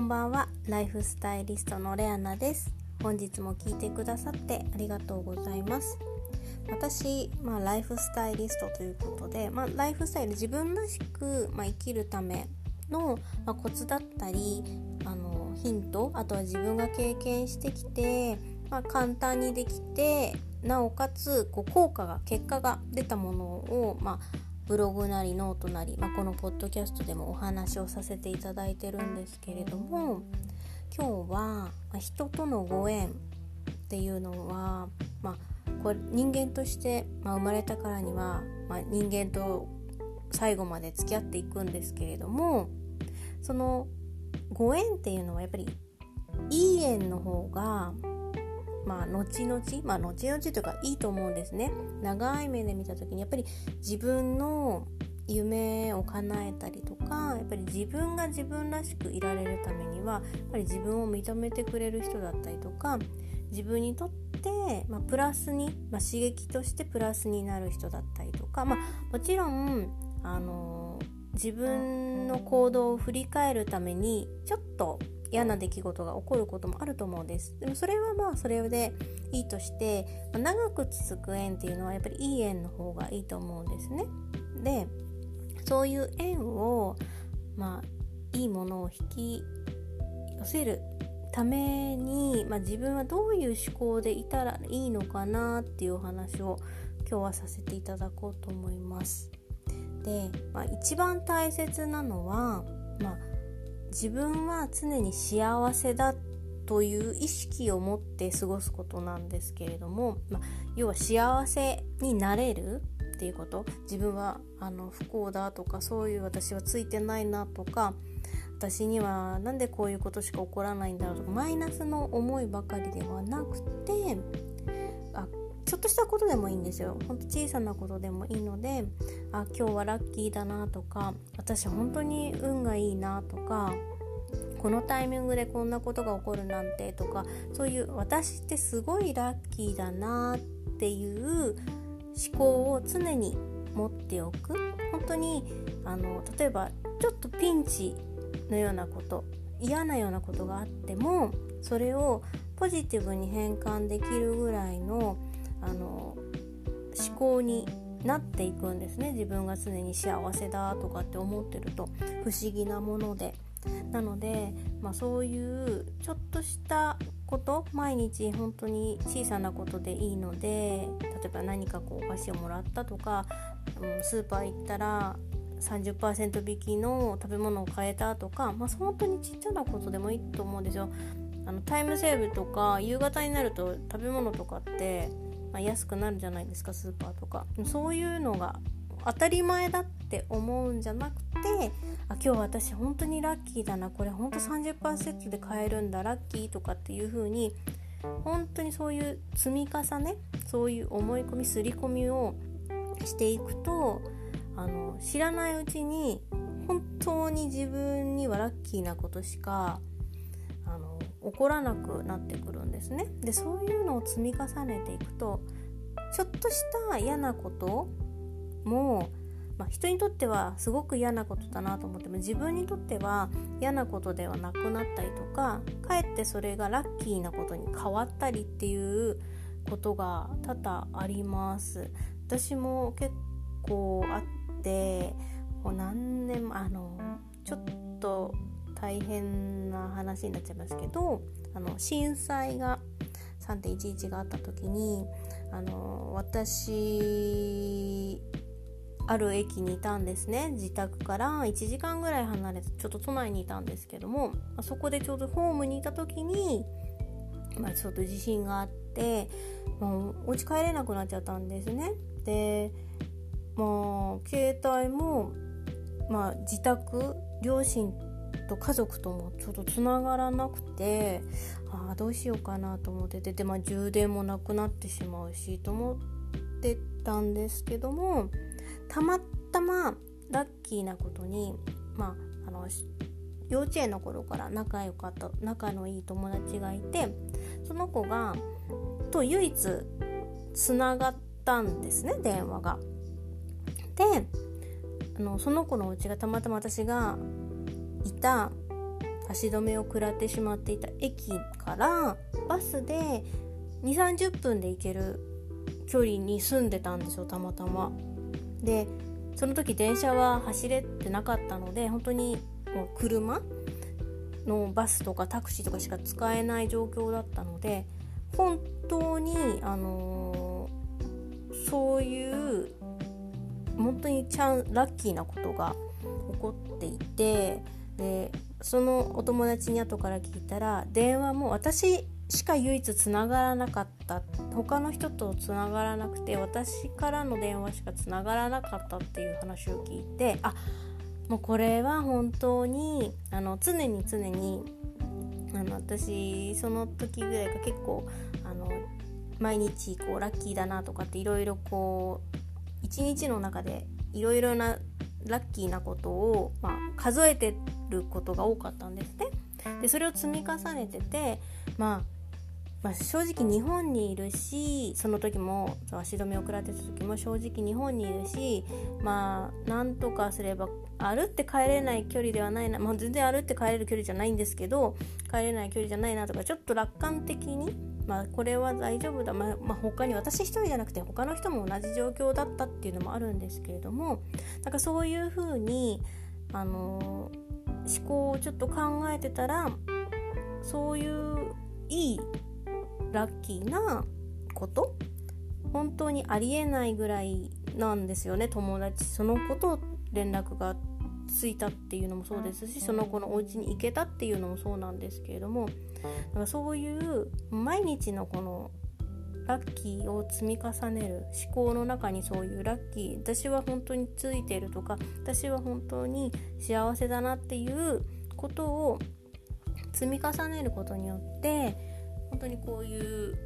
こんばんは。ライフスタイリストのレアナです。本日も聞いてくださってありがとうございます。私、まあ、ライフスタイリストということで、まあ、ライフスタイル自分らしく、まあ、生きるための、まあ、コツだったりあのヒントあとは自分が経験してきて、まあ、簡単にできてなおかつこう効果が結果が出たものを、まあ、ブログなりノートなり、まあ、このポッドキャストでもお話をさせていただいてるんですけれども今日は、人とのご縁っていうのは、まあ、これ人間として、まあ、生まれたからには、まあ、人間と最後まで付き合っていくんですけれどもそのご縁っていうのはやっぱりいい縁の方がまあ、後々、まあ、後々というかいいと思うんですね。長い目で見た時にやっぱり自分の夢を叶えたりとかやっぱり自分が自分らしくいられるためにはやっぱり自分を認めてくれる人だったりとか自分にとって、まあ、プラスに、まあ、刺激としてプラスになる人だったりとか、まあ、もちろんあの自分の行動を振り返るためにちょっと嫌な出来事が起こることもあると思うんです。でもそれはまあそれでいいとして、まあ、長く続く縁っていうのはやっぱりいい縁の方がいいと思うんですね。でそういう縁をまあいいものを引き寄せるために、まあ、自分はどういう思考でいたらいいのかなっていうお話を今日はさせていただこうと思います。で、まあ、一番大切なのは、まあ、自分は常に幸せだという意識を持って過ごすことなんですけれども、ま、要は幸せになれるっていうこと自分はあの不幸だとかそういう私はついてないなとか私には何でこういうことしか起こらないんだろうとかマイナスの思いばかりではなくてっとしたことでもいいんですよ。ほんと小さなことでもいいのであ今日はラッキーだなとか私本当に運がいいなとかこのタイミングでこんなことが起こるなんてとかそういう私ってすごいラッキーだなっていう思考を常に持っておく。本当にあの例えばちょっとピンチのようなこと嫌なようなことがあってもそれをポジティブに変換できるぐらいのあの思考になっていくんですね自分が常に幸せだとかって思ってると不思議なものでなので、まあ、そういうちょっとしたこと毎日本当に小さなことでいいので例えば何かこうお菓子をもらったとか、うん、スーパー行ったら30%引きの食べ物を買えたとか、まあ、本当にちっちゃなことでもいいと思うんですよ。あのタイムセールとか夕方になると食べ物とかってまあ、安くなるじゃないですかスーパーとか。そういうのが当たり前だって思うんじゃなくてあ今日私本当にラッキーだなこれ本当30%で買えるんだラッキーとかっていう風に本当にそういう積み重ねそういう思い込み刷り込みをしていくとあの知らないうちに本当に自分にはラッキーなことしかあの起こらなくなってくるんですね。でそういうのを積み重ねていくとちょっとした嫌なことも、まあ、人にとってはすごく嫌なことだなと思っても自分にとっては嫌なことではなくなったりとかかえってそれがラッキーなことに変わったりっていうことが多々あります。私も結構あってもう何年もあのちょっと大変な話になっちゃいますけどあの震災が3.11があった時にあの私ある駅にいたんですね。自宅から1時間ぐらい離れてちょっと都内にいたんですけどもそこでちょうどホームにいた時に、まあ、ちょっと地震があってもうお家帰れなくなっちゃったんですね。でもう携帯も、まあ、自宅両親と家族ともちょっとつながらなくてあどうしようかなと思っててで、まあ、充電もなくなってしまうしと思ってたんですけどもたまたまラッキーなことに、まあ、あの幼稚園の頃から仲良かった仲のいい友達がいてその子がと唯一つながったんですね電話が。であのその子のうちがたまたま私がいた足止めを食らってしまっていた駅からバスで2 3 0分で行ける距離に住んでたんですよたまたま。でその時電車は走れてなかったので本当にもう車のバスとかタクシーとかしか使えない状況だったので本当に、あのー、そういう本当にちゃんラッキーなことが起こっていてでそのお友達に後から聞いたら電話も私しか唯一つながらなかった。他の人とつながらなくて私からの電話しかつながらなかったっていう話を聞いてあもうこれは本当にあの常に常にあの私その時ぐらいが結構あの毎日こうラッキーだなとかっていろいろこう一日の中でいろいろなラッキーなことを、まあ、数えてってることが多かったんですね。でそれを積み重ねてて、まあ、まあ、正直日本にいるしその時も足止めを食らってた時も正直日本にいるしまあなんとかすれば歩って帰れない距離ではないな、まあ、全然歩って帰れる距離じゃないんですけど帰れない距離じゃないなとかちょっと楽観的にまあ、これは大丈夫だ、まあ、まあ、他に私一人じゃなくて他の人も同じ状況だったっていうのもあるんですけれどもなんかそういうふうに、あのー、思考をちょっと考えてたらそういういいラッキーなこと本当にありえないぐらいなんですよね友達。その子と連絡がついたっていうのもそうですしその子のお家に行けたっていうのもそうなんですけれどもだからそういう毎日のこのラッキーを積み重ねる思考の中にそういうラッキー私は本当についてるとか私は本当に幸せだなっていうことを積み重ねることによって本当にこういう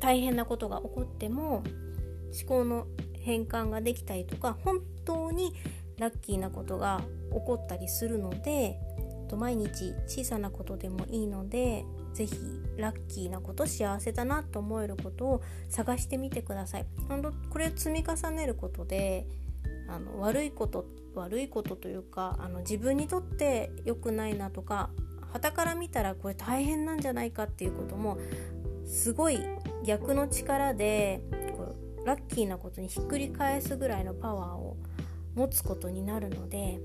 大変なことが起こっても思考の変換ができたりとか本当にラッキーなことが起こったりするのでと毎日小さなことでもいいので是非ラッキーなこと幸せだなと思えることを探してみてください。これ積み重ねることであの悪いこと悪いことというかあの自分にとって良くないなとか傍から見たらこれ大変なんじゃないかっていうこともすごい逆の力でこうラッキーなことにひっくり返すぐらいのパワーを持つことになるので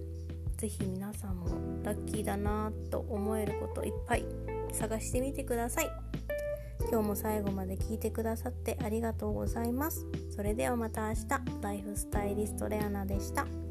是非皆さんもラッキーだなと思えることいっぱい探してみてください。今日も最後まで聞いてくださってありがとうございます。それではまた明日。ライフスタイリストレアナでした。